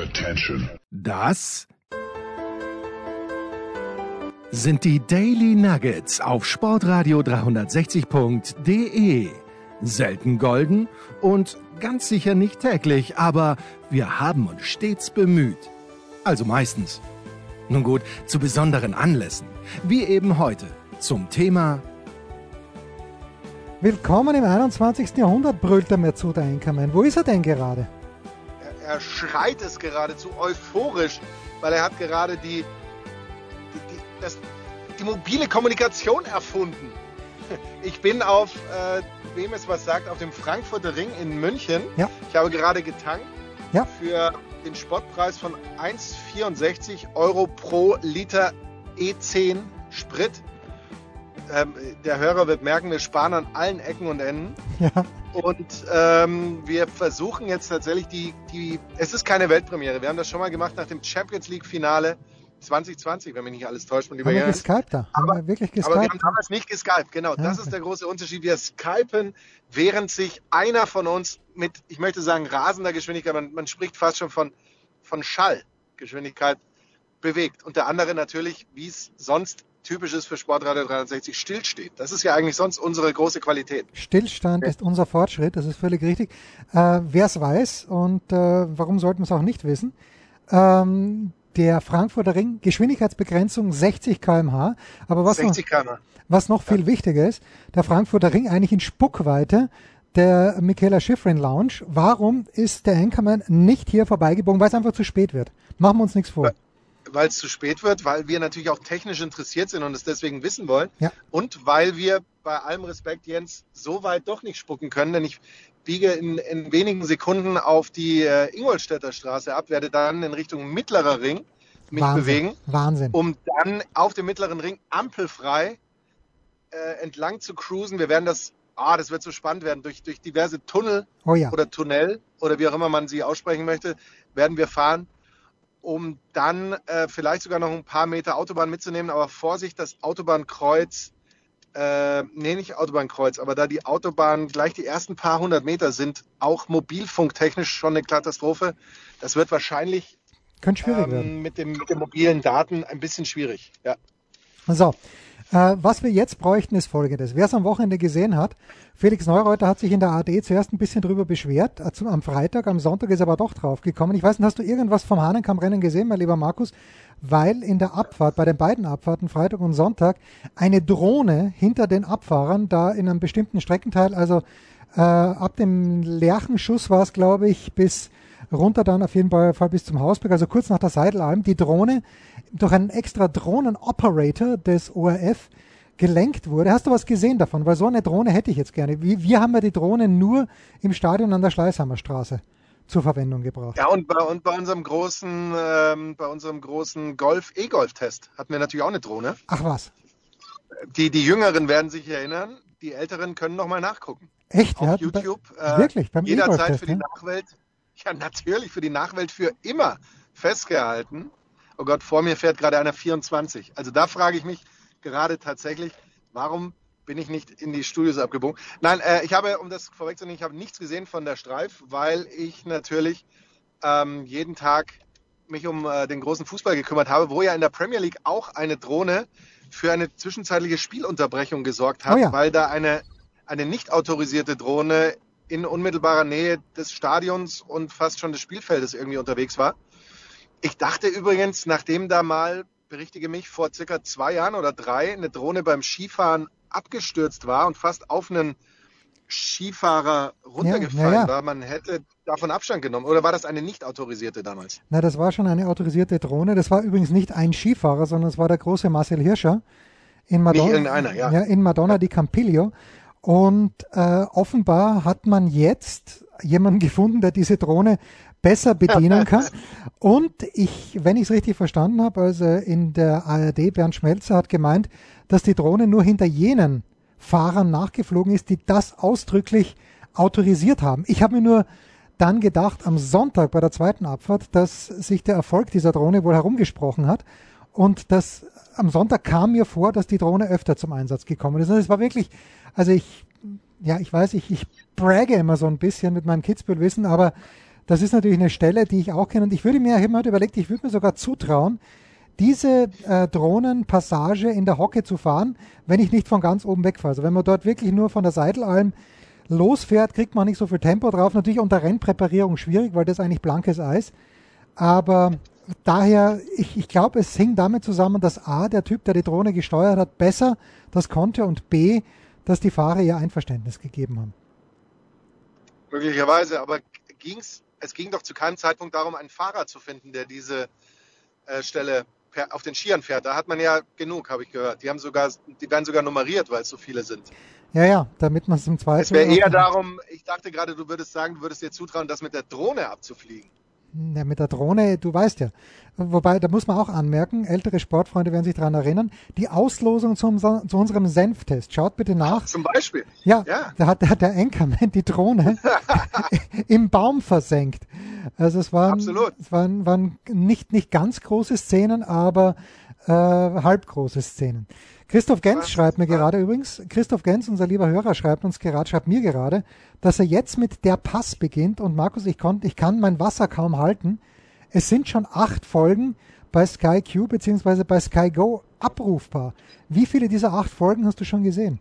Attention. Das sind die Daily Nuggets auf Sportradio 360.de. Selten golden und ganz sicher nicht täglich, aber wir haben uns stets bemüht. Also meistens. Nun gut, zu besonderen Anlässen, wie eben heute zum Thema Willkommen im 21. Jahrhundert, brüllt er mir zu, der Enkermann. Wo ist er denn gerade? Er, schreit es geradezu euphorisch, weil er hat gerade die, die, die, das, die mobile Kommunikation erfunden. Ich bin auf, äh, wem es was sagt, auf dem Frankfurter Ring in München. Ja. Ich habe gerade getankt Ja. für den Spottpreis von 1,64 Euro pro Liter E10 Sprit. Ähm, der Hörer wird merken, wir sparen an allen Ecken und Enden. Ja, Und ähm, wir versuchen jetzt tatsächlich die, die, es ist keine Weltpremiere. Wir haben das schon mal gemacht nach dem Champions League Finale 2020, wenn mich nicht alles täuscht, lieber haben wir geskypt da? Haben wir wirklich Aber wir geskypt? haben damals nicht geskypt, genau. Das okay. ist der große Unterschied. Wir skypen, während sich einer von uns mit, ich möchte sagen, rasender Geschwindigkeit, man, man spricht fast schon von, von Schallgeschwindigkeit bewegt. Und der andere natürlich, wie es sonst typisch ist für Sportradio 360, stillsteht. Das ist ja eigentlich sonst unsere große Qualität. Stillstand ist unser Fortschritt, das ist völlig richtig. Äh, Wer es weiß und äh, warum sollten wir es auch nicht wissen, ähm, der Frankfurter Ring, Geschwindigkeitsbegrenzung 60 km/h, aber was noch, 60 km. was noch viel wichtiger ist, der Frankfurter Ring eigentlich in Spuckweite der Michaela Schifrin Lounge. Warum ist der Anchorman nicht hier vorbeigebogen? Weil es einfach zu spät wird. Machen wir uns nichts vor. Weil es zu spät wird, weil wir natürlich auch technisch interessiert sind und es deswegen wissen wollen. Ja. Und weil wir bei allem Respekt, Jens, so weit doch nicht spucken können, denn ich biege in, in wenigen Sekunden auf die äh, Ingolstädter Straße ab, werde dann in Richtung mittlerer Ring mich Wahnsinn. bewegen, Wahnsinn. um dann auf dem mittleren Ring ampelfrei äh, entlang zu cruisen. Wir werden das, ah, das wird so spannend werden, durch, durch diverse Tunnel Oh ja. oder Tunnel oder wie auch immer man sie aussprechen möchte, werden wir fahren, um dann äh, vielleicht sogar noch ein paar Meter Autobahn mitzunehmen. Aber Vorsicht, das Autobahnkreuz, äh, nee, nicht Autobahnkreuz, aber da die Autobahn gleich die ersten paar hundert Meter sind, auch mobilfunktechnisch schon eine Katastrophe. Das wird wahrscheinlich ähm, mit, dem, mit den mobilen Daten ein bisschen schwierig. Ja. So, äh, was wir jetzt bräuchten, ist folgendes. Wer es am Wochenende gesehen hat, Felix Neureuter hat sich in der AD zuerst ein bisschen drüber beschwert, äh, am Freitag, am Sonntag ist er aber doch draufgekommen. Ich weiß nicht, hast du irgendwas vom Hahnenkammrennen gesehen, mein lieber Markus? Weil in der Abfahrt, bei den beiden Abfahrten, Freitag und Sonntag, eine Drohne hinter den Abfahrern da in einem bestimmten Streckenteil, also äh, ab dem Lerchenschuss war es, glaube ich, bis runter dann auf jeden Fall bis zum Hausberg, also kurz nach der Seidelalm, die Drohne durch einen extra Drohnenoperator des ORF gelenkt wurde. Hast du was gesehen davon? Weil so eine Drohne hätte ich jetzt gerne. Wie, wir haben ja die Drohne nur im Stadion an der Schleißheimer Straße zur Verwendung gebraucht. Ja, und bei, und bei unserem großen, ähm, bei unserem großen Golf, E-Golf-Test hatten wir natürlich auch eine Drohne. Ach was, Die, die Jüngeren werden sich erinnern, die Älteren können noch mal nachgucken. echt? Auf ja? YouTube. Bei, äh, wirklich, beim Jederzeit E-Golf-Test, für die ja? Nachwelt. Ja, natürlich für die Nachwelt für immer festgehalten. Oh Gott, vor mir fährt gerade einer 24. Also da frage ich mich gerade tatsächlich, warum bin ich nicht in die Studios abgebogen? Nein, äh, ich habe, um das vorwegzunehmen, ich habe nichts gesehen von der Streif, weil ich natürlich ähm, jeden Tag mich um äh, den großen Fußball gekümmert habe, wo ja in der Premier League auch eine Drohne für eine zwischenzeitliche Spielunterbrechung gesorgt hat, Oh ja. weil da eine, eine nicht autorisierte Drohne in unmittelbarer Nähe des Stadions und fast schon des Spielfeldes irgendwie unterwegs war. Ich dachte übrigens, nachdem da mal, berichtige mich, vor circa zwei Jahren oder drei eine Drohne beim Skifahren abgestürzt war und fast auf einen Skifahrer runtergefallen ja, ja. war, man hätte davon Abstand genommen. Oder war das eine nicht autorisierte damals? Na, das war schon eine autorisierte Drohne. Das war übrigens nicht ein Skifahrer, sondern es war der große Marcel Hirscher in Madonna, ja. in Madonna di Campiglio. Und äh, offenbar hat man jetzt jemanden gefunden, der diese Drohne besser bedienen kann. Und ich, wenn ich es richtig verstanden habe, also in der ARD, Bernd Schmelzer hat gemeint, dass die Drohne nur hinter jenen Fahrern nachgeflogen ist, die das ausdrücklich autorisiert haben. Ich habe mir nur dann gedacht, am Sonntag bei der zweiten Abfahrt, dass sich der Erfolg dieser Drohne wohl herumgesprochen hat und dass am Sonntag kam mir vor, dass die Drohne öfter zum Einsatz gekommen ist. Und es war wirklich, also ich, ja, ich weiß, ich, ich bragge immer so ein bisschen mit meinem Kitzbühel-Wissen, aber Das ist natürlich eine Stelle, die ich auch kenne. Und ich würde mir, ich habe mir überlegt, ich würde mir sogar zutrauen, diese äh, Drohnenpassage in der Hocke zu fahren, wenn ich nicht von ganz oben wegfahre. Also wenn man dort wirklich nur von der Seitelalm losfährt, kriegt man nicht so viel Tempo drauf. Natürlich unter Rennpräparierung schwierig, weil das eigentlich blankes Eis. Aber daher, ich, ich glaube, es hing damit zusammen, dass A, der Typ, der die Drohne gesteuert hat, besser das konnte und B, dass die Fahrer ihr Einverständnis gegeben haben. Möglicherweise, aber ging's, es ging doch zu keinem Zeitpunkt darum, einen Fahrer zu finden, der diese äh, Stelle per, auf den Skiern fährt. Da hat man ja genug, habe ich gehört. Die haben sogar, die werden sogar nummeriert, weil es so viele sind. Ja, ja, damit man es im Zweifel. Es wäre eher darum, ich dachte gerade, du würdest sagen, du würdest dir zutrauen, das mit der Drohne abzufliegen. Ja, mit der Drohne, du weißt ja. Wobei, da muss man auch anmerken, ältere Sportfreunde werden sich daran erinnern, die Auslosung zum, zu unserem Senftest. Schaut bitte nach. Zum Beispiel. Ja, ja. da hat, da hat der Anchorman die Drohne im Baum versenkt. Also es waren, Absolut. Es waren, waren nicht, nicht ganz große Szenen, aber äh, halb große Szenen. Christoph Gens schreibt mir gerade übrigens, Christoph Gens, unser lieber Hörer, schreibt uns gerade, schreibt mir gerade, dass er jetzt mit der Pass beginnt und Markus, ich, konnt, ich kann mein Wasser kaum halten. Es sind schon acht Folgen bei Sky Q bzw. bei Sky Go abrufbar. Wie viele dieser acht Folgen hast du schon gesehen?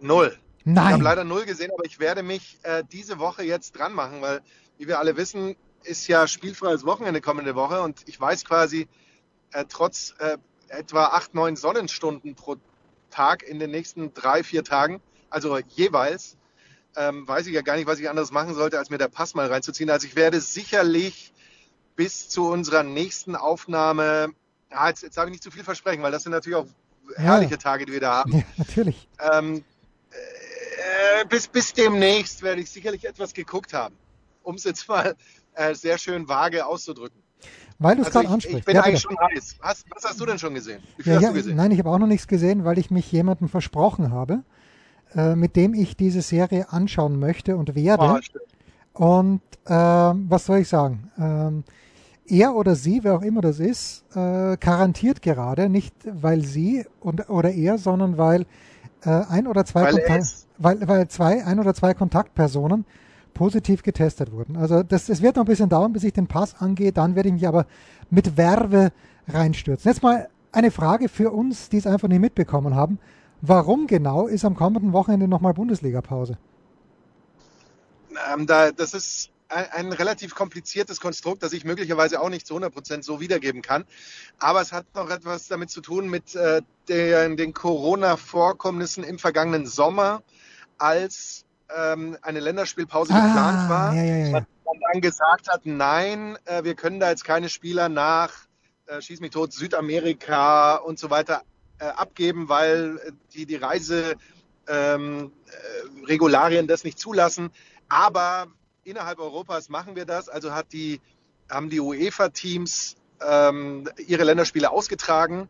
Null. Nein. Ich habe leider null gesehen, aber ich werde mich äh, diese Woche jetzt dran machen, weil, wie wir alle wissen, ist ja spielfreies Wochenende kommende Woche und ich weiß quasi, äh, trotz äh, etwa acht, neun Sonnenstunden pro Tag in den nächsten drei, vier Tagen, also jeweils, ähm, weiß ich ja gar nicht, was ich anderes machen sollte, als mir der Pass mal reinzuziehen. Also ich werde sicherlich bis zu unserer nächsten Aufnahme, ja, jetzt, jetzt darf ich nicht zu viel versprechen, weil das sind natürlich auch herrliche ja. Tage, die wir da haben. Ja, natürlich. Ähm, äh, bis, bis demnächst werde ich sicherlich etwas geguckt haben, um es jetzt mal äh, sehr schön vage auszudrücken. Weil du es also gerade ansprichst. Ich bin ja, eigentlich bitte. schon heiß. Was, was, hast du denn schon gesehen? Wie viel ja, hast du gesehen? Nein, ich habe auch noch nichts gesehen, weil ich mich jemandem versprochen habe, äh, mit dem ich diese Serie anschauen möchte und werde. Oh, und äh, was soll ich sagen? Ähm, er oder sie, wer auch immer das ist, äh, garantiert gerade, nicht weil sie und, oder er, sondern weil äh, ein oder zwei weil, weil, weil zwei, ein oder zwei Kontaktpersonen positiv getestet wurden. Also das, das wird noch ein bisschen dauern, bis ich den Pass angehe. Dann werde ich mich aber mit Werbe reinstürzen. Jetzt mal eine Frage für uns, die es einfach nicht mitbekommen haben. Warum genau ist am kommenden Wochenende nochmal Bundesliga-Pause? Ähm, da, das ist ein, ein, relativ kompliziertes Konstrukt, das ich möglicherweise auch nicht zu 100% so wiedergeben kann. Aber es hat noch etwas damit zu tun mit äh, der, den Corona-Vorkommnissen im vergangenen Sommer, als ähm, eine Länderspielpause ah, geplant war. Ja, ja, ja. Man dann gesagt hat, nein, äh, wir können da jetzt keine Spieler nach äh, Schieß mich tot, Südamerika und so weiter äh, abgeben, weil äh, die, die Reiseregularien ähm, äh, das nicht zulassen. Aber innerhalb Europas machen wir das. Also hat die, haben die UEFA-Teams ähm, ihre Länderspiele ausgetragen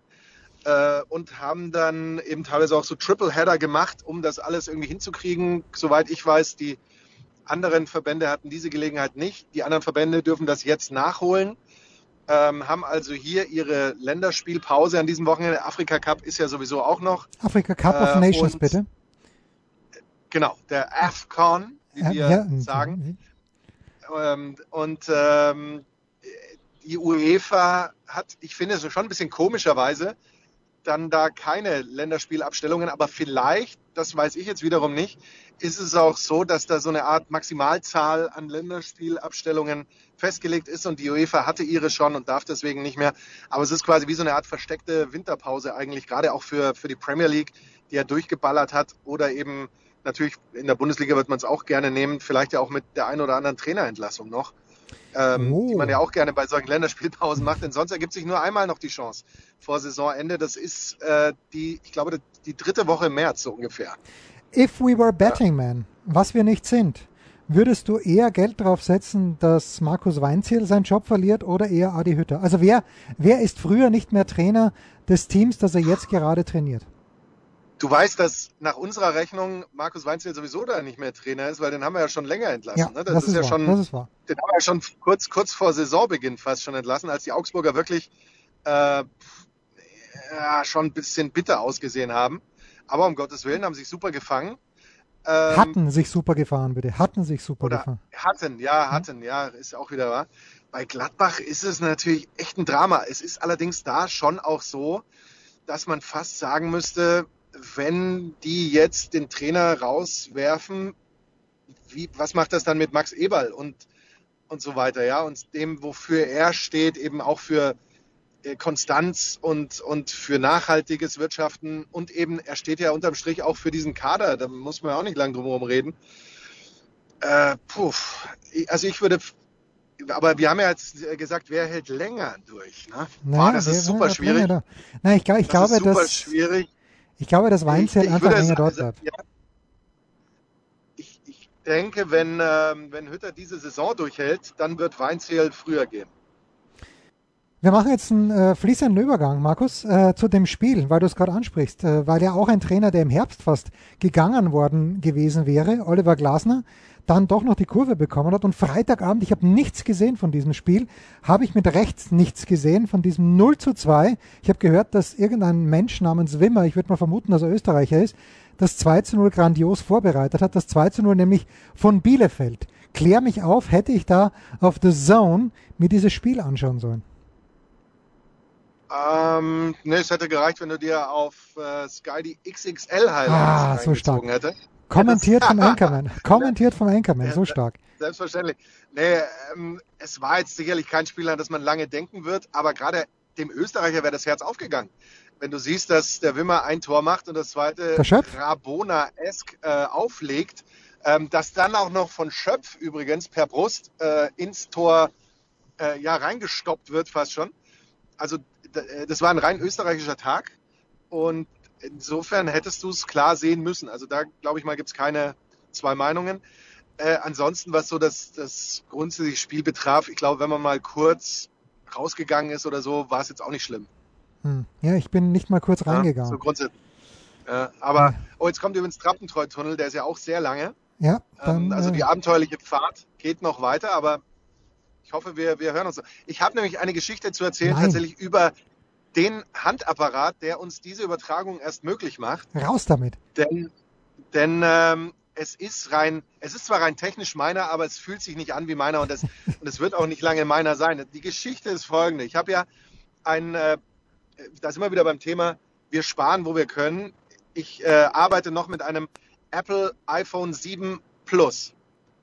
äh, und haben dann eben teilweise auch so Triple-Header gemacht, um das alles irgendwie hinzukriegen. Soweit ich weiß, die anderen Verbände hatten diese Gelegenheit nicht. Die anderen Verbände dürfen das jetzt nachholen, ähm, haben also hier ihre Länderspielpause an diesem Wochenende. Afrika Cup ist ja sowieso auch noch. Afrika Cup äh, of Nations, bitte. Genau, der AFCON, wie wir ja, sagen. Ähm, und ähm, die UEFA hat, ich finde es schon ein bisschen komischerweise, dann da keine Länderspielabstellungen, aber vielleicht, das weiß ich jetzt wiederum nicht, ist es auch so, dass da so eine Art Maximalzahl an Länderspielabstellungen festgelegt ist und die UEFA hatte ihre schon und darf deswegen nicht mehr. Aber es ist quasi wie so eine Art versteckte Winterpause eigentlich, gerade auch für, für die Premier League, die ja durchgeballert hat oder eben natürlich in der Bundesliga wird man es auch gerne nehmen, vielleicht ja auch mit der einen oder anderen Trainerentlassung noch ähm, oh. die man ja auch gerne bei solchen Länderspielpausen macht, denn sonst ergibt sich nur einmal noch die Chance vor Saisonende. Das ist äh, die, ich glaube, die dritte Woche im März so ungefähr. If we were betting ja. man, was wir nicht sind, würdest du eher Geld drauf setzen, dass Markus Weinziel seinen Job verliert oder eher Adi Hütter? Also wer, wer ist früher nicht mehr Trainer des Teams, das er jetzt gerade trainiert? Du weißt, dass nach unserer Rechnung Markus Weinziel sowieso da nicht mehr Trainer ist, weil den haben wir ja schon länger entlassen. Ja, ne? das, das, ist, ist ja wahr, schon, das ist wahr. Den haben wir ja schon kurz, kurz vor Saisonbeginn fast schon entlassen, als die Augsburger wirklich äh, ja, schon ein bisschen bitter ausgesehen haben. Aber um Gottes Willen haben sich super gefangen. Ähm, hatten sich super gefahren, bitte. Hatten sich super gefahren. Hatten, ja, hatten, ja, ist auch wieder wahr. Bei Gladbach ist es natürlich echt ein Drama. Es ist allerdings da schon auch so, dass man fast sagen müsste, wenn die jetzt den Trainer rauswerfen, wie, was macht das dann mit Max Eberl und, und so weiter, ja? Und dem, wofür er steht, eben auch für äh, Konstanz und, und für nachhaltiges Wirtschaften und eben, er steht ja unterm Strich auch für diesen Kader, da muss man ja auch nicht lang drum herum reden. Äh, puh, also ich würde, aber wir haben ja jetzt gesagt, wer hält länger durch? Ne? Naja, Boah, das ist super schwierig. Da. Nein, ich, ich das glaube, ist super schwierig. Ich glaube, dass Weinzel einfach länger dort bleibt. Ja, ich, ich denke, wenn, ähm, wenn Hütter diese Saison durchhält, dann wird Weinzel früher gehen. Wir machen jetzt einen äh, fließenden Übergang, Markus, äh, zu dem Spiel, weil du es gerade ansprichst, äh, weil ja auch ein Trainer, der im Herbst fast gegangen worden gewesen wäre, Oliver Glasner, dann doch noch die Kurve bekommen hat. Und Freitagabend, ich habe nichts gesehen von diesem Spiel, habe ich mit rechts nichts gesehen von diesem 0 zu 2. Ich habe gehört, dass irgendein Mensch namens Wimmer, ich würde mal vermuten, dass er Österreicher ist, das 2 zu 0 grandios vorbereitet hat. Das 2 zu 0 nämlich von Bielefeld. Klär mich auf, hätte ich da auf The Zone mir dieses Spiel anschauen sollen. Ähm, ne, es hätte gereicht, wenn du dir auf äh, Sky die XXL Highlights ah, so stark. hätte. Kommentiert vom Anchorman. Kommentiert vom Anchorman, ja, so stark. Selbstverständlich. Nee, ähm, es war jetzt sicherlich kein Spiel, an das man lange denken wird, aber gerade dem Österreicher wäre das Herz aufgegangen. Wenn du siehst, dass der Wimmer ein Tor macht und das zweite Rabona-esk äh, auflegt, ähm, das dann auch noch von Schöpf übrigens per Brust äh, ins Tor äh, ja reingestoppt wird fast schon. Also äh, das war ein rein österreichischer Tag und insofern hättest du es klar sehen müssen. Also da, glaube ich mal, gibt es keine zwei Meinungen. Äh, ansonsten, was so das, das grundsätzliche Spiel betraf, ich glaube, wenn man mal kurz rausgegangen ist oder so, war es jetzt auch nicht schlimm. Hm. Ja, ich bin nicht mal kurz reingegangen. Ja, so grundsätzlich. Äh, aber, oh, jetzt kommt übrigens Trappentreu-Tunnel, der ist ja auch sehr lange. Ja. Ähm, dann, ähm, also die abenteuerliche Fahrt geht noch weiter, aber ich hoffe, wir, wir hören uns. Ich habe nämlich eine Geschichte zu erzählen, Nein. tatsächlich über den Handapparat, der uns diese Übertragung erst möglich macht. Raus damit. Denn, denn ähm, es ist rein, es ist zwar rein technisch meiner, aber es fühlt sich nicht an wie meiner und es, und es wird auch nicht lange meiner sein. Die Geschichte ist folgende. Ich habe ja ein, äh, da sind wir wieder beim Thema, wir sparen, wo wir können. Ich äh, arbeite noch mit einem Apple iPhone 7 Plus.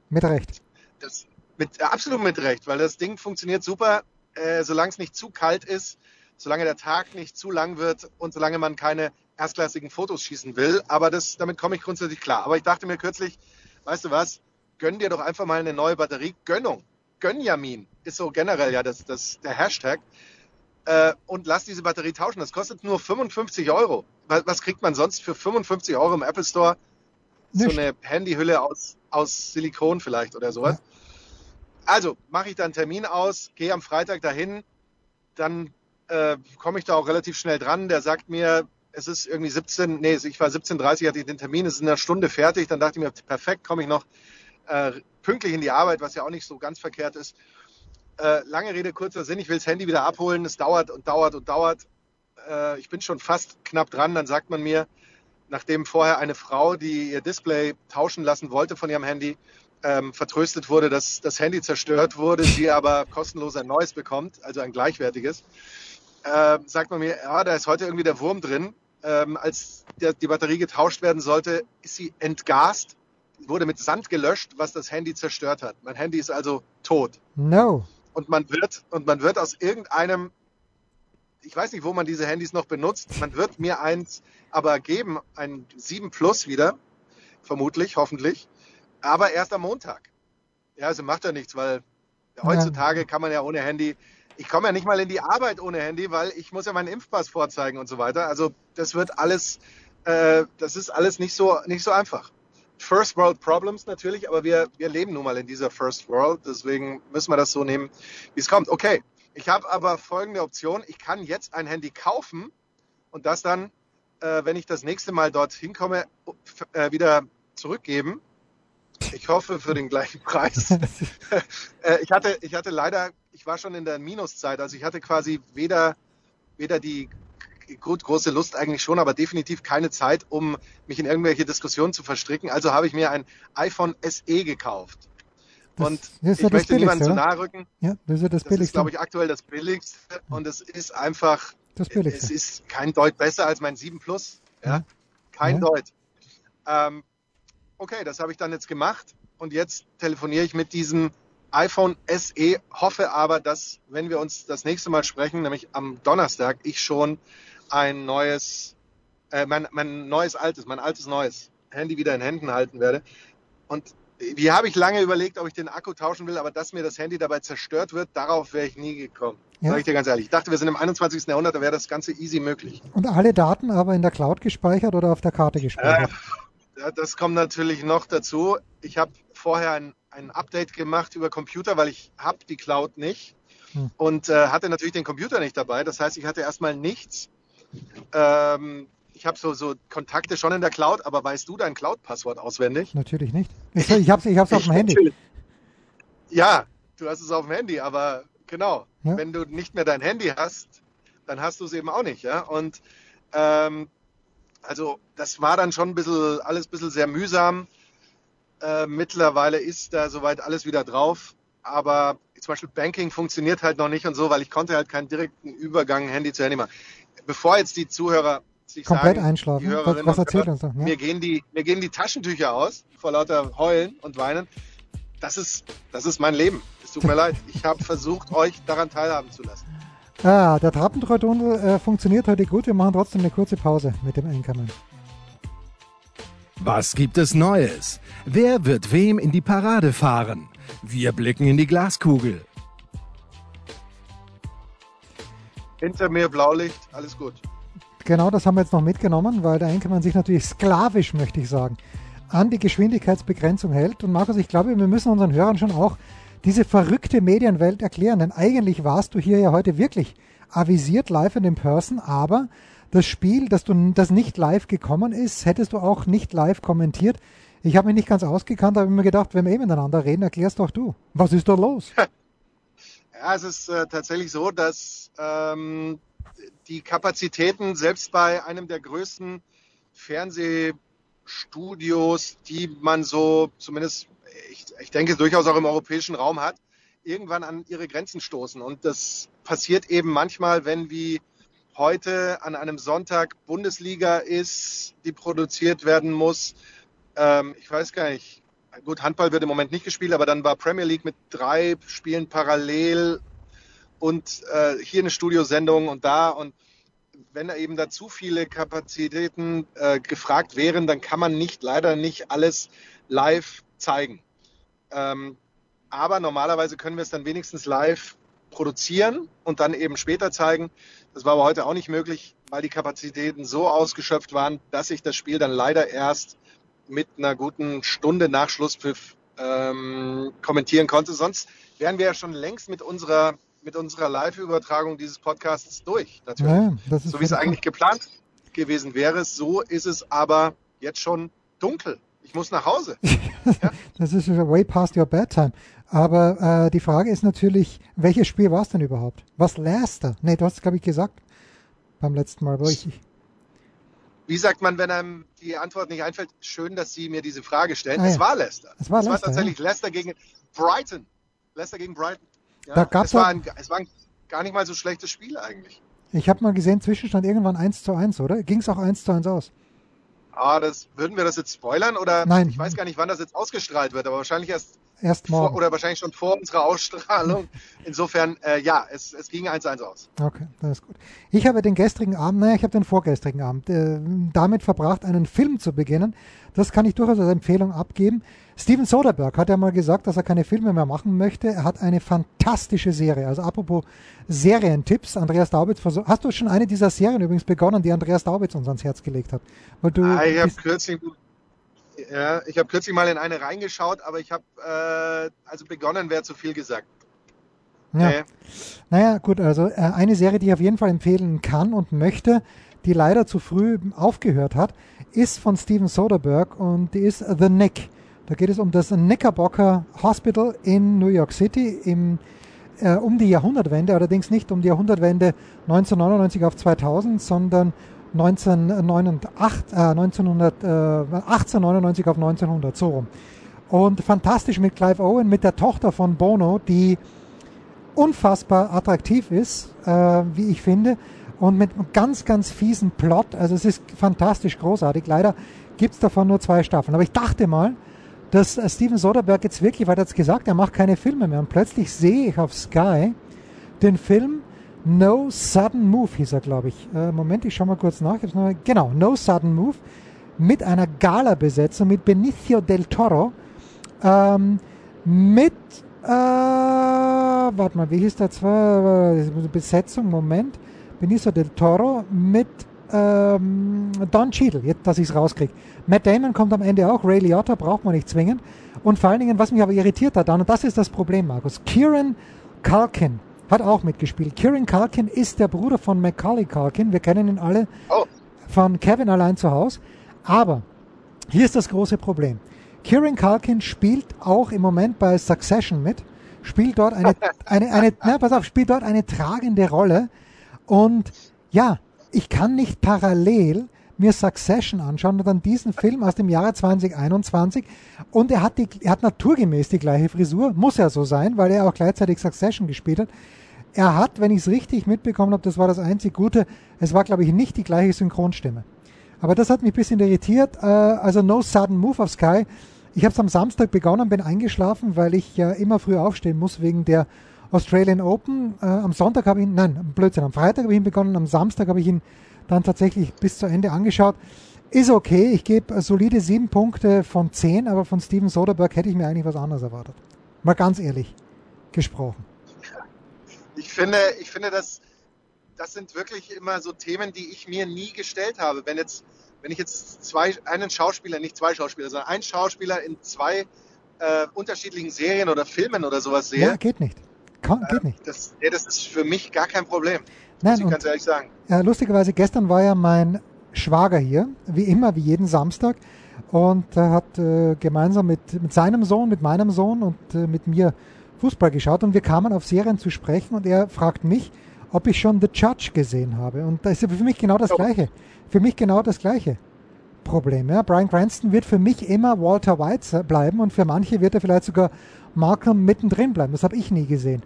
Mit Recht. Das, mit, absolut mit Recht, weil das Ding funktioniert super, äh, solange es nicht zu kalt ist, solange der Tag nicht zu lang wird und solange man keine erstklassigen Fotos schießen will. Aber das, damit komme ich grundsätzlich klar. Aber ich dachte mir kürzlich, weißt du was, gönn dir doch einfach mal eine neue Batterie. Gönnung. Gönjamin ist so generell ja das, das, der Hashtag. Äh, und lass diese Batterie tauschen. Das kostet nur 55 Euro. Was, was kriegt man sonst für 55 Euro im Apple Store? Nicht. So eine Handyhülle aus, aus Silikon vielleicht oder sowas. Ja. Also mache ich dann einen Termin aus, gehe am Freitag dahin, dann äh, komme ich da auch relativ schnell dran. Der sagt mir, es ist irgendwie 17, nee, ich war 17.30 hatte ich den Termin, es ist in einer Stunde fertig. Dann dachte ich mir, perfekt, komme ich noch äh, pünktlich in die Arbeit, was ja auch nicht so ganz verkehrt ist. Äh, lange Rede, kurzer Sinn, ich will das Handy wieder abholen. Es dauert und dauert und dauert. Äh, ich bin schon fast knapp dran. Dann sagt man mir, nachdem vorher eine Frau, die ihr Display tauschen lassen wollte von ihrem Handy, ähm, vertröstet wurde, dass das Handy zerstört wurde, sie aber kostenlos ein neues bekommt, also ein gleichwertiges, äh, sagt man mir, ja, da ist heute irgendwie der Wurm drin. Ähm, als der, die Batterie getauscht werden sollte, ist sie entgast, wurde mit Sand gelöscht, was das Handy zerstört hat. Mein Handy ist also tot. No. Und man wird, und man wird aus irgendeinem, ich weiß nicht, wo man diese Handys noch benutzt, man wird mir eins aber geben, ein 7 Plus wieder, vermutlich, hoffentlich aber erst am Montag. Ja, also macht ja nichts, weil heutzutage kann man ja ohne Handy, ich komme ja nicht mal in die Arbeit ohne Handy, weil ich muss ja meinen Impfpass vorzeigen und so weiter. Also das wird alles, äh, das ist alles nicht so, nicht so einfach. First World Problems natürlich, aber wir, wir leben nun mal in dieser First World, deswegen müssen wir das so nehmen, wie es kommt. Okay, ich habe aber folgende Option. Ich kann jetzt ein Handy kaufen und das dann, äh, wenn ich das nächste Mal dorthin komme, äh, wieder zurückgeben. Ich hoffe für den gleichen Preis. Äh, ich, hatte, ich hatte leider, ich war schon in der Minuszeit, also ich hatte quasi weder, weder die gut, große Lust eigentlich schon, aber definitiv keine Zeit, um mich in irgendwelche Diskussionen zu verstricken. Also habe ich mir ein iPhone SE gekauft. Das, und das ja ich das möchte niemandem zu nahe rücken. Ja, das ist ja das Das ist, glaube ich, aktuell das Billigste. Und es ist einfach, Das es Billigste. ist kein Deut besser als mein 7 Plus. Ja? Ja. Kein Ja. Deut. Ähm, okay, das habe ich dann jetzt gemacht. Und jetzt telefoniere ich mit diesem iPhone SE, hoffe aber, dass, wenn wir uns das nächste Mal sprechen, nämlich am Donnerstag, ich schon ein neues, äh, mein, mein neues altes, mein altes neues Handy wieder in Händen halten werde. Und wie habe ich lange überlegt, ob ich den Akku tauschen will, aber dass mir das Handy dabei zerstört wird, darauf wäre ich nie gekommen. Ja. Sag ich dir ganz ehrlich. Ich dachte, wir sind im 21. Jahrhundert, da wäre das Ganze easy möglich. Und alle Daten aber in der Cloud gespeichert oder auf der Karte gespeichert? Ja, das kommt natürlich noch dazu. Ich habe vorher ein, ein Update gemacht über Computer, weil ich habe die Cloud nicht Hm. und äh, hatte natürlich den Computer nicht dabei. Das heißt, ich hatte erstmal nichts. Ähm, ich habe so, so Kontakte schon in der Cloud, aber weißt du dein Cloud-Passwort auswendig? Natürlich nicht. Ich, ich habe es ich hab's auf dem Handy. Natürlich. Ja, du hast es auf dem Handy, aber genau, Ja. wenn du nicht mehr dein Handy hast, dann hast du es eben auch nicht, ja. Und ähm, also das war dann schon ein bisschen, alles ein bisschen sehr mühsam. Äh, mittlerweile ist da soweit alles wieder drauf, aber zum Beispiel Banking funktioniert halt noch nicht und so, weil ich konnte halt keinen direkten Übergang Handy zu Handy machen. Bevor jetzt die Zuhörer sich Komplett sagen, einschlafen. Was, was erzählt Hörer, uns noch? Ja? mir gehen die, mir gehen die Taschentücher aus vor lauter Heulen und Weinen. Das ist, das ist mein Leben. Es tut mir leid. Ich habe versucht, euch daran teilhaben zu lassen. Ah, der Trappentreutunnel äh, funktioniert heute gut. Wir machen trotzdem eine kurze Pause mit dem Einkommen. Was gibt es Neues? Wer wird wem in die Parade fahren? Wir blicken in die Glaskugel. Hinter mir Blaulicht, alles gut. Genau das haben wir jetzt noch mitgenommen, weil der Einkommen sich natürlich sklavisch, möchte ich sagen, an die Geschwindigkeitsbegrenzung hält. Und Markus, ich glaube, wir müssen unseren Hörern schon auch diese verrückte Medienwelt erklären, denn eigentlich warst du hier ja heute wirklich avisiert live and in person, aber das Spiel, dass du das nicht live gekommen ist, hättest du auch nicht live kommentiert. Ich habe mich nicht ganz ausgekannt, aber mir gedacht, wenn wir eh miteinander reden, erklärst doch du. Was ist da los? Ja, es ist äh, tatsächlich so, dass ähm, die Kapazitäten selbst bei einem der größten Fernsehstudios, die man so zumindest, ich, ich denke, durchaus auch im europäischen Raum hat, irgendwann an ihre Grenzen stoßen. Und das passiert eben manchmal, wenn wie heute an einem Sonntag Bundesliga ist, die produziert werden muss. Ähm, ich weiß gar nicht, gut, Handball wird im Moment nicht gespielt, aber dann war Premier League mit drei Spielen parallel und äh, hier eine Studiosendung und da und wenn da eben da zu viele Kapazitäten äh, gefragt wären, dann kann man nicht leider nicht alles live zeigen. Ähm, aber normalerweise können wir es dann wenigstens live produzieren und dann eben später zeigen. Das war aber heute auch nicht möglich, weil die Kapazitäten so ausgeschöpft waren, dass ich das Spiel dann leider erst mit einer guten Stunde nach Schlusspfiff ähm, kommentieren konnte. Sonst wären wir ja schon längst mit unserer, mit unserer Live-Übertragung dieses Podcasts durch, natürlich. Ja, so wie es eigentlich geplant gewesen wäre. So ist es aber jetzt schon dunkel. Ich muss nach Hause. Das ist way past your bedtime. Aber äh, die Frage ist natürlich, welches Spiel war es denn überhaupt? Was Leicester? Nee, du hast es, glaube ich, gesagt beim letzten Mal. Wo ich, Wie sagt man, wenn einem die Antwort nicht einfällt? Schön, dass Sie mir diese Frage stellen. Ah, es ja. war Leicester. Es war Leicester, tatsächlich Leicester gegen Brighton. Leicester gegen Brighton. Ja, Da gab's es, war ja- ein, es war ein gar nicht mal so schlechtes Spiel eigentlich. ich habe mal gesehen, Zwischenstand irgendwann 1 zu 1, oder? Ging es auch 1 zu 1 aus? Ah, das, würden wir das jetzt spoilern? Oder Nein. ich weiß gar nicht, wann das jetzt ausgestrahlt wird, aber wahrscheinlich erst Erst vor, morgen. oder wahrscheinlich schon vor unserer Ausstrahlung. Insofern, äh, ja, es, es ging 1-1 aus. Okay, das ist gut. Ich habe den gestrigen Abend, naja, ich habe den vorgestrigen Abend äh, damit verbracht, einen Film zu beginnen. Das kann ich durchaus als Empfehlung abgeben. Steven Soderbergh hat ja mal gesagt, dass er keine Filme mehr machen möchte. Er hat eine fantastische Serie. Also apropos Serientipps, Andreas Daubitz, hast du schon eine dieser Serien übrigens begonnen, die Andreas Daubitz uns ans Herz gelegt hat? Ah, ich habe kürzlich, ja, ich hab kürzlich mal in eine reingeschaut, aber ich habe, äh, also begonnen wäre zu viel gesagt. ja. Nee. Naja, gut, also äh, eine Serie, die ich auf jeden Fall empfehlen kann und möchte, die leider zu früh aufgehört hat, ist von Steven Soderbergh und die ist The Nick. Da geht es um das Knickerbocker Hospital in New York City im äh, um die Jahrhundertwende, allerdings nicht um die Jahrhundertwende 1999 auf 2000, sondern 1998, äh, 1900, äh, 1899 auf 1900, so rum. Und fantastisch mit Clive Owen, mit der Tochter von Bono, die unfassbar attraktiv ist, äh, wie ich finde, und mit einem ganz, ganz fiesen Plot. Also es ist fantastisch großartig. Leider gibt es davon nur zwei Staffeln. Aber ich dachte mal, dass äh, Steven Soderbergh jetzt wirklich, weil er hat gesagt, er macht keine Filme mehr. Und plötzlich sehe ich auf Sky den Film No Sudden Move, hieß er, glaube ich. Äh, Moment, ich schaue mal kurz nach. Genau, No Sudden Move mit einer Gala-Besetzung mit Benicio del Toro, ähm, mit, äh, warte mal, wie hieß der zwar, äh, Besetzung, Moment, Benicio del Toro mit ähm, Don Cheadle, jetzt, dass ich es rauskriege. Matt Damon kommt am Ende auch, Ray Liotta braucht man nicht zwingend. Und vor allen Dingen, was mich aber irritiert hat dann, und das ist das Problem, Markus, Kieran Culkin hat auch mitgespielt. Kieran Culkin ist der Bruder von Macaulay Culkin. Wir kennen ihn alle oh. von Kevin allein zu Hause. Aber hier ist das große Problem. Kieran Culkin spielt auch im Moment bei Succession mit, spielt dort eine, eine, eine, na, pass auf, spielt dort eine tragende Rolle. Und ja, ich kann nicht parallel mir Succession anschauen und dann diesen Film aus dem Jahre 2021 und er hat, die, er hat naturgemäß die gleiche Frisur, muss ja so sein, weil er auch gleichzeitig Succession gespielt hat. Er hat, wenn ich es richtig mitbekommen habe, das war das einzig Gute, es war glaube ich nicht die gleiche Synchronstimme. Aber das hat mich ein bisschen irritiert. Äh, also No Sudden Move of Sky. Ich habe es am Samstag begonnen, bin eingeschlafen, weil ich ja immer früh aufstehen muss wegen der Australian Open. Äh, am Sonntag habe ich ihn, nein, Blödsinn, am Freitag habe ich ihn begonnen, am Samstag habe ich ihn dann tatsächlich bis zu Ende angeschaut. Ist okay, ich gebe solide sieben Punkte von zehn, aber von Steven Soderbergh hätte ich mir eigentlich was anderes erwartet. Mal ganz ehrlich gesprochen. Ich finde, ich finde, das, das sind wirklich immer so Themen, die ich mir nie gestellt habe. Wenn jetzt, wenn ich jetzt zwei, einen Schauspieler, nicht zwei Schauspieler, sondern einen Schauspieler in zwei äh, unterschiedlichen Serien oder Filmen oder sowas sehe. Ja, geht nicht. Kann, geht nicht. Das, ja, das ist für mich gar kein Problem. Nein, muss ich ganz ehrlich sagen. Ja, lustigerweise, gestern war ja mein Schwager hier, wie immer, wie jeden Samstag, und er hat äh, gemeinsam mit, mit seinem Sohn, mit meinem Sohn und äh, mit mir Fußball geschaut und wir kamen auf Serien zu sprechen und er fragt mich, ob ich schon The Judge gesehen habe. Und das ist für mich genau das Gleiche. Für mich genau das Gleiche Problem. Ja. Brian Cranston wird für mich immer Walter White bleiben und für manche wird er vielleicht sogar Malcolm mittendrin bleiben. Das habe ich nie gesehen.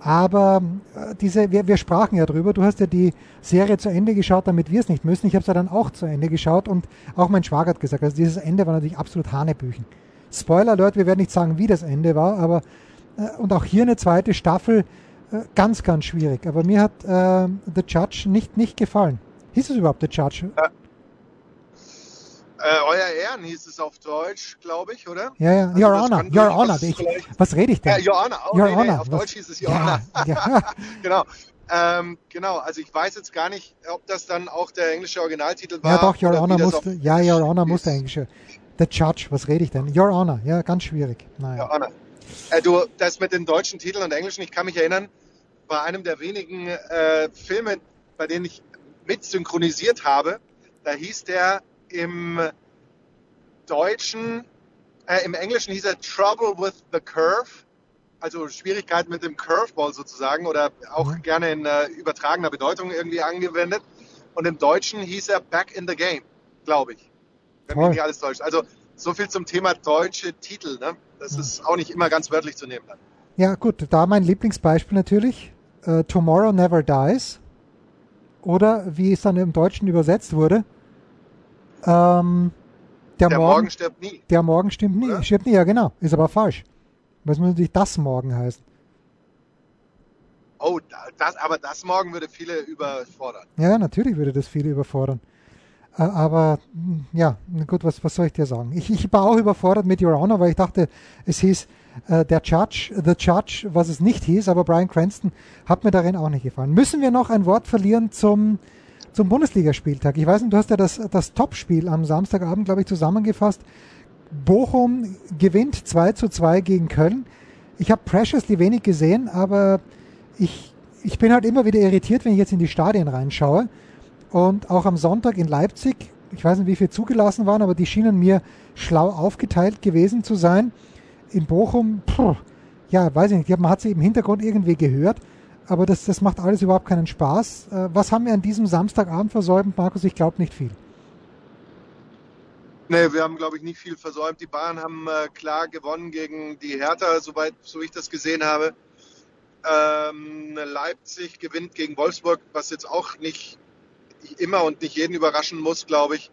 Aber äh, diese, wir, wir sprachen ja drüber, du hast ja die Serie zu Ende geschaut, damit wir es nicht müssen. Ich habe es ja dann auch zu Ende geschaut und auch mein Schwager hat gesagt, also dieses Ende war natürlich absolut Hanebüchen. Spoiler Alert, wir werden nicht sagen, wie das Ende war, aber äh, und auch hier eine zweite Staffel, äh, ganz, ganz schwierig. Aber mir hat äh, The Judge nicht, nicht gefallen. Hieß es überhaupt The Judge? Äh, Euer Ehren hieß es auf Deutsch, glaube ich, oder? Ja, ja, also Your Honor, Your Honor. Ich, was rede ich denn? Ja, Your Honor, oh, Your nee, Honor. Nee, auf was? Deutsch hieß es Your ja, Honor. Ja. genau. Ähm, genau, also ich weiß jetzt gar nicht, ob das dann auch der englische Originaltitel war. Ja, doch, Your Honor musste, ja, Your Honor muss der englische. The Judge, was rede ich denn? Your Honor, ja, ganz schwierig. Naja. Your Honor. Äh, du, das mit den deutschen Titeln und englischen, ich kann mich erinnern, bei einem der wenigen äh, Filme, bei denen ich mit synchronisiert habe, da hieß der im Deutschen, äh, im Englischen hieß er Trouble with the Curve, also Schwierigkeiten mit dem Curveball sozusagen oder auch mhm. gerne in äh, übertragener Bedeutung irgendwie angewendet. Und im Deutschen hieß er Back in the Game, glaube ich. Wenn mich nicht alles täuscht. Also so viel zum Thema deutsche Titel. Ne? Das mhm. ist auch nicht immer ganz wörtlich zu nehmen. Dann. Ja gut, da mein Lieblingsbeispiel natürlich. Uh, Tomorrow Never Dies. Oder wie es dann im Deutschen übersetzt wurde, ähm, der, der morgen, morgen, stirbt nie. Der Morgen stimmt nie, stirbt nie, ja genau. Ist aber falsch. Was muss natürlich das Morgen heißen? Oh, das, aber das Morgen würde viele überfordern. Ja, natürlich würde das viele überfordern. Äh, aber hm, ja, gut, was, was soll ich dir sagen? Ich, ich war auch überfordert mit Your Honor, weil ich dachte, es hieß äh, der Judge, The Judge, was es nicht hieß, aber Brian Cranston hat mir darin auch nicht gefallen. Müssen wir noch ein Wort verlieren zum zum Bundesligaspieltag. Ich weiß nicht, du hast ja das, das Topspiel am Samstagabend, glaube ich, zusammengefasst. Bochum gewinnt 2 zu 2 gegen Köln. Ich habe Preciously wenig gesehen, aber ich, ich bin halt immer wieder irritiert, wenn ich jetzt in die Stadien reinschaue. Und auch am Sonntag in Leipzig, ich weiß nicht, wie viel zugelassen waren, aber die schienen mir schlau aufgeteilt gewesen zu sein. In Bochum, puh, ja, weiß ich nicht, man hat sie im Hintergrund irgendwie gehört, aber das, das macht alles überhaupt keinen Spaß. Äh, was haben wir an diesem Samstagabend versäumt, Markus? Ich glaube nicht viel. Nee, wir haben, glaube ich, nicht viel versäumt. Die Bayern haben äh, klar gewonnen gegen die Hertha, soweit so ich das gesehen habe. Ähm, Leipzig gewinnt gegen Wolfsburg, was jetzt auch nicht immer und nicht jeden überraschen muss, glaube ich.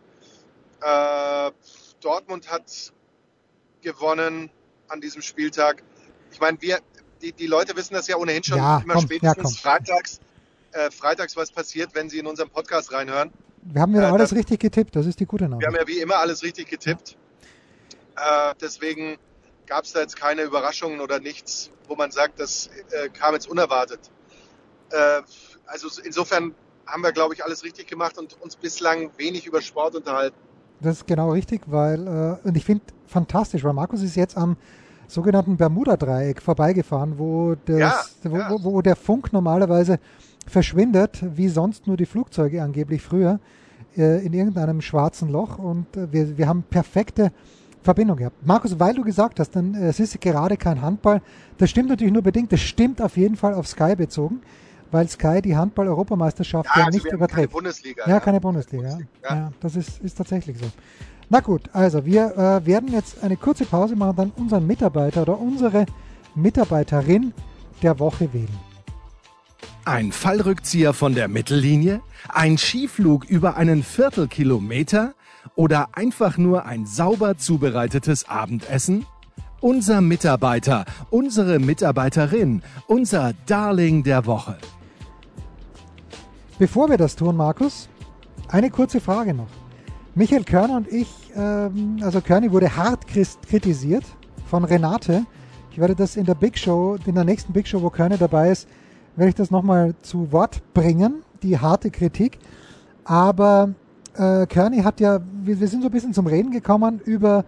Äh, Dortmund hat gewonnen an diesem Spieltag. Ich meine, wir, die, die Leute wissen das ja ohnehin schon Ja, immer komm, spätestens ja, freitags, äh, freitags, was passiert, wenn sie in unserem Podcast reinhören. Wir haben wieder Äh, alles das- richtig getippt, das ist die gute Wir Nachricht. haben ja wie immer alles richtig getippt. Äh, deswegen gab es da jetzt keine Überraschungen oder nichts, wo man sagt, das äh, kam jetzt unerwartet. Äh, also insofern haben wir, glaube ich, alles richtig gemacht und uns bislang wenig über Sport unterhalten. Das ist genau richtig, weil, äh, und ich finde fantastisch, weil Markus ist jetzt am sogenannten Bermuda-Dreieck vorbeigefahren, wo, das, Ja, ja. Wo, wo der Funk normalerweise verschwindet, wie sonst nur die Flugzeuge angeblich früher, äh, in irgendeinem schwarzen Loch und äh, wir, wir haben perfekte Verbindung gehabt. Markus, weil du gesagt hast, dann, äh, es ist gerade kein Handball, das stimmt natürlich nur bedingt, das stimmt auf jeden Fall auf Sky bezogen, weil Sky die Handball-Europameisterschaft ja, also nicht haben keine überträgt. Bundesliga. Ja, keine Bundesliga. Ja, Ja. ja das ist, ist tatsächlich so. Na gut, also wir äh, werden jetzt eine kurze Pause machen, dann unseren Mitarbeiter oder unsere Mitarbeiterin der Woche wählen. Ein Fallrückzieher von der Mittellinie? Ein Skiflug über einen Viertelkilometer? Oder einfach nur ein sauber zubereitetes Abendessen? Unser Mitarbeiter, unsere Mitarbeiterin, unser Darling der Woche. Bevor wir das tun, Markus, eine kurze Frage noch. Michael Körner und ich, ähm, also Körny wurde hart kritisiert von Renate. Ich werde das in der Big Show, in der nächsten Big Show, wo Körny dabei ist, werde ich das nochmal zu Wort bringen, die harte Kritik. Aber äh, Körny hat ja, wir, wir sind so ein bisschen zum Reden gekommen über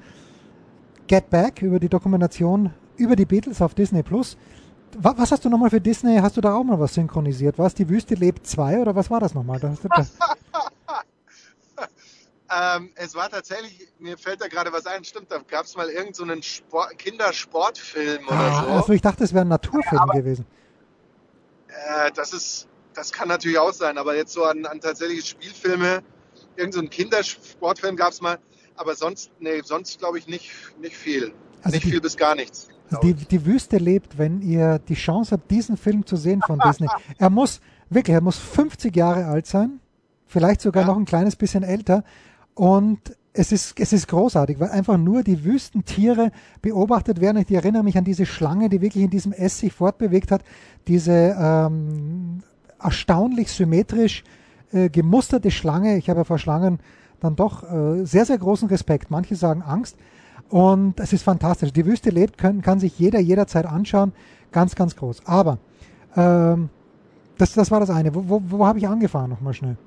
Get Back, über die Dokumentation über die Beatles auf Disney Plus. Wa- Was hast du nochmal für Disney? Hast du da auch mal was synchronisiert? War es die Wüste lebt 2 oder was war das nochmal? Da Ähm, es war tatsächlich, mir fällt da gerade was ein, stimmt, da gab es mal irgendeinen so einen Sport, Kindersportfilm oder ah, so. also ich dachte, es wäre ein Naturfilm gewesen. Äh, das ist, das kann natürlich auch sein, aber jetzt so an, an tatsächliche Spielfilme, irgend so einen Kindersportfilm gab es mal, aber sonst, nee, sonst glaube ich nicht, nicht viel. Also nicht die- viel bis gar nichts. Die, die Wüste lebt, wenn ihr die Chance habt, diesen Film zu sehen von Disney. Er muss, wirklich, er muss 50 Jahre alt sein, vielleicht sogar Ja. noch ein kleines bisschen älter. Und es ist, es ist großartig, weil einfach nur die Wüstentiere beobachtet werden. Ich erinnere mich an diese Schlange, die wirklich in diesem Ess sich fortbewegt hat. Diese ähm, erstaunlich symmetrisch äh, gemusterte Schlange. Ich habe ja vor Schlangen dann doch äh, sehr, sehr großen Respekt. Manche sagen Angst. Und es ist fantastisch. Die Wüste lebt, können, kann sich jeder jederzeit anschauen. Ganz, ganz groß. Aber ähm, das, das war das eine. Wo, wo, wo habe ich angefangen nochmal schnell?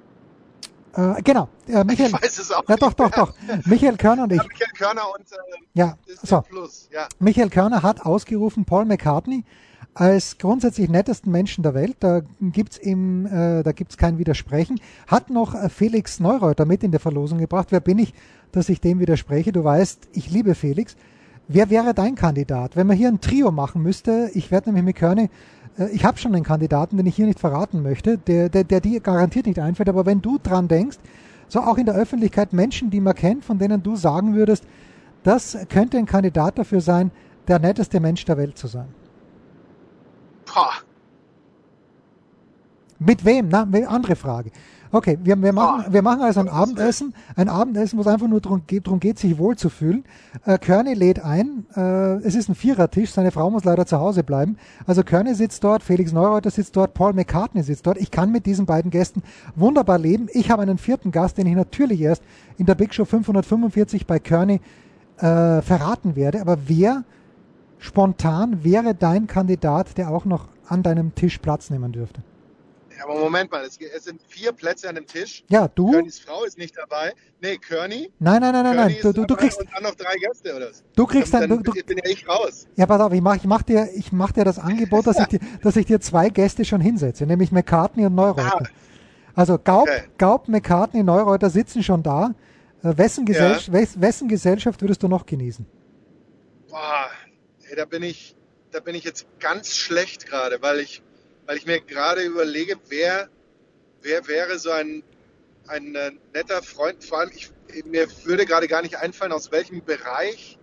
Äh, genau. Äh, Michael, Ich weiß es auch ja, doch, doch, doch. Michael Körner und ich. Ja, Michael Körner und äh, Ja, so. Plus. Ja. Michael Körner hat ausgerufen Paul McCartney als grundsätzlich nettesten Menschen der Welt. Da gibt's ihm, äh, da gibt's kein Widersprechen. Hat noch äh, Felix Neureuter mit in der Verlosung gebracht. Wer bin ich, dass ich dem widerspreche? Du weißt, ich liebe Felix. Wer wäre dein Kandidat? Wenn man hier ein Trio machen müsste, ich werde nämlich mit Körny, äh, ich habe schon einen Kandidaten, den ich hier nicht verraten möchte, der, der, der dir garantiert nicht einfällt, aber wenn du dran denkst, so auch in der Öffentlichkeit Menschen, die man kennt, von denen du sagen würdest, das könnte ein Kandidat dafür sein, der netteste Mensch der Welt zu sein. Boah. Mit wem? Na, andere Frage. Okay, wir, wir, machen, wir machen also ein. Abendessen. Ein Abendessen, wo es einfach nur darum geht, sich wohlzufühlen. Äh, Körny lädt ein. Äh, es ist ein Vierertisch. Seine Frau muss leider zu Hause bleiben. Also Körny sitzt dort, Felix Neureuter sitzt dort, Paul McCartney sitzt dort. Ich kann mit diesen beiden Gästen wunderbar leben. Ich habe einen vierten Gast, den ich natürlich erst in der Big Show 545 bei Körny äh, verraten werde. Aber wer spontan wäre dein Kandidat, der auch noch an deinem Tisch Platz nehmen dürfte? Ja, aber Moment mal, es, sind vier Plätze an dem Tisch. Ja, du? Környs Frau ist nicht dabei. Nee, Körny. Nein, nein, nein, nein, nein. Du, du, du kriegst, Und dann noch drei Gäste oder was? du kriegst dann, dann, du, bin ja ich raus. ja, pass auf, ich mach, ich mach dir, ich mach dir das Angebot, dass ich dir, dass ich dir zwei Gäste schon hinsetze, nämlich McCartney und Neureuter. Ah. Also Gaub, Okay. Gaub, McCartney, Neureuter sitzen schon da. Äh, wessen, Ja. Gesell wes, wessen Gesellschaft würdest du noch genießen? Boah, ey, da bin ich, da bin ich jetzt ganz schlecht gerade, weil ich, weil ich mir gerade überlege, wer, wer wäre so ein, ein äh, netter Freund. Vor allem, ich, mir würde gerade gar nicht einfallen, aus welchem Bereich.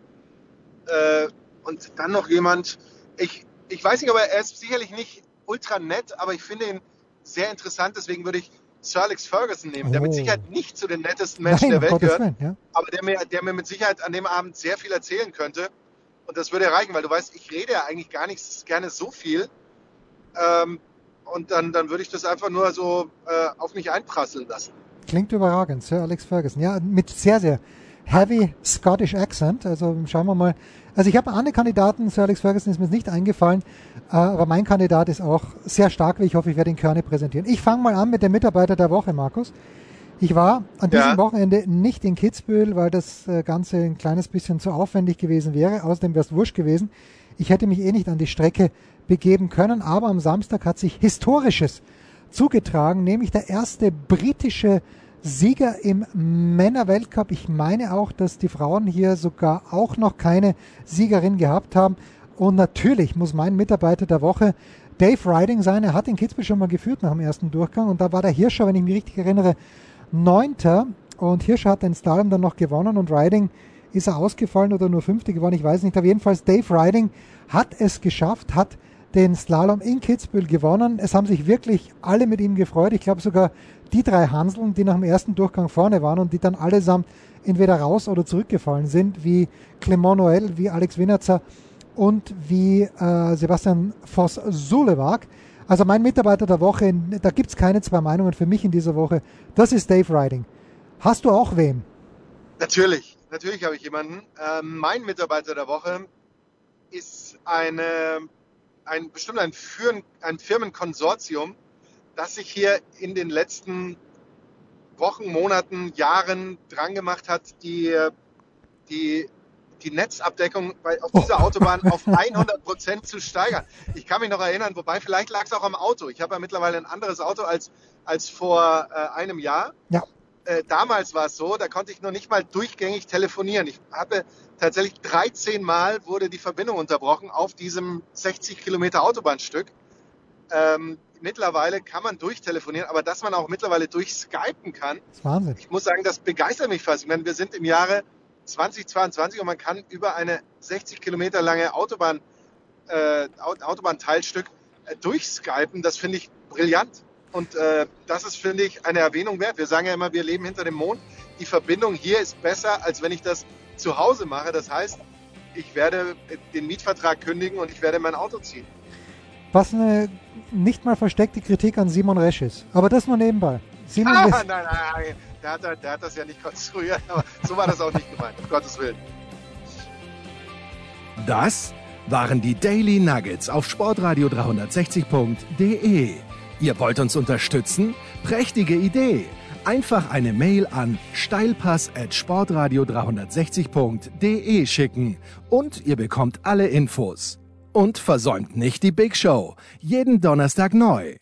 Äh, und dann noch jemand, ich, ich weiß nicht, aber er ist sicherlich nicht ultra nett, aber ich finde ihn sehr interessant. Deswegen würde ich Sir Alex Ferguson nehmen, der mit Oh. Sicherheit nicht zu den nettesten Menschen Nein, der Welt Gottes gehört, Willen, ja. aber der mir, der mir mit Sicherheit an dem Abend sehr viel erzählen könnte. Und das würde reichen, weil du weißt, ich rede ja eigentlich gar nicht gerne so viel. Ähm, und dann, dann würde ich das einfach nur so äh, auf mich einprasseln lassen. Klingt überragend, Sir Alex Ferguson. Ja, mit sehr, sehr heavy Scottish Accent. Also schauen wir mal. Also ich habe andere Kandidaten, Sir Alex Ferguson ist mir nicht eingefallen, äh, aber mein Kandidat ist auch sehr stark, wie ich hoffe, ich werde ihn Körne präsentieren. Ich fange mal an mit dem Mitarbeiter der Woche, Markus. Ich war an diesem Ja. Wochenende nicht in Kitzbühel, weil das äh, Ganze ein kleines bisschen zu aufwendig gewesen wäre. Außerdem wäre es wurscht gewesen. Ich hätte mich eh nicht an die Strecke begeben können, aber am Samstag hat sich Historisches zugetragen, nämlich der erste britische Sieger im Männerweltcup. Ich meine auch, dass die Frauen hier sogar auch noch keine Siegerin gehabt haben. Und natürlich muss mein Mitarbeiter der Woche Dave Riding sein. Er hat in Kitzbühel schon mal geführt nach dem ersten Durchgang und da war der Hirscher, wenn ich mich richtig erinnere, Neunter. Und Hirscher hat den Slalom dann noch gewonnen und Riding ist er ausgefallen oder nur Fünfte geworden, ich weiß nicht. Aber jedenfalls Dave Riding hat es geschafft, hat den Slalom in Kitzbühel gewonnen. Es haben sich wirklich alle mit ihm gefreut. Ich glaube sogar die drei Hanseln, die nach dem ersten Durchgang vorne waren und die dann allesamt entweder raus oder zurückgefallen sind, wie Clement Noël, wie Alex Winnerzer und wie äh, Sebastian Voss-Sulewag. Also mein Mitarbeiter der Woche, da gibt's keine zwei Meinungen für mich in dieser Woche. Das ist Dave Riding. Hast du auch wem? Natürlich, natürlich habe ich jemanden. Ähm, mein Mitarbeiter der Woche ist eine, ein bestimmt ein, Führen, ein Firmenkonsortium, das sich hier in den letzten Wochen, Monaten, Jahren dran gemacht hat, die, die, die Netzabdeckung bei, auf dieser Autobahn auf 100 Prozent zu steigern. Ich kann mich noch erinnern, wobei vielleicht lag es auch am Auto. Ich habe ja mittlerweile ein anderes Auto als, als vor äh, einem Jahr Ja. äh, damals war es so, da konnte ich noch nicht mal durchgängig telefonieren. Ich habe tatsächlich 13 Mal wurde die Verbindung unterbrochen auf diesem 60 Kilometer Autobahnstück. Ähm, mittlerweile kann man durchtelefonieren, aber dass man auch mittlerweile durchskypen kann, Das ist Wahnsinn. ich muss sagen, das begeistert mich fast. Ich meine, wir sind im Jahre 2022 und man kann über eine 60 Kilometer lange Autobahn, äh, Au- Autobahnteilstück äh, durchskypen. Das finde ich brillant. Und äh, das ist, finde ich, eine Erwähnung wert. Wir sagen ja immer, wir leben hinter dem Mond. Die Verbindung hier ist besser, als wenn ich das zu Hause mache. Das heißt, ich werde den Mietvertrag kündigen und ich werde mein Auto ziehen. Was eine nicht mal versteckte Kritik an Simon Resch ist. Aber das nur nebenbei. Simon Ah, nein, nein, nein. Der hat, der hat das ja nicht konstruiert, aber so war das auch nicht gemeint, um Gottes Willen. Das waren die Daily Nuggets auf Sportradio 360.de. Ihr wollt uns unterstützen? Prächtige Idee! Einfach eine Mail an steilpass at sportradio 360.de schicken und ihr bekommt alle Infos. Und versäumt nicht die Big Show. Jeden Donnerstag neu.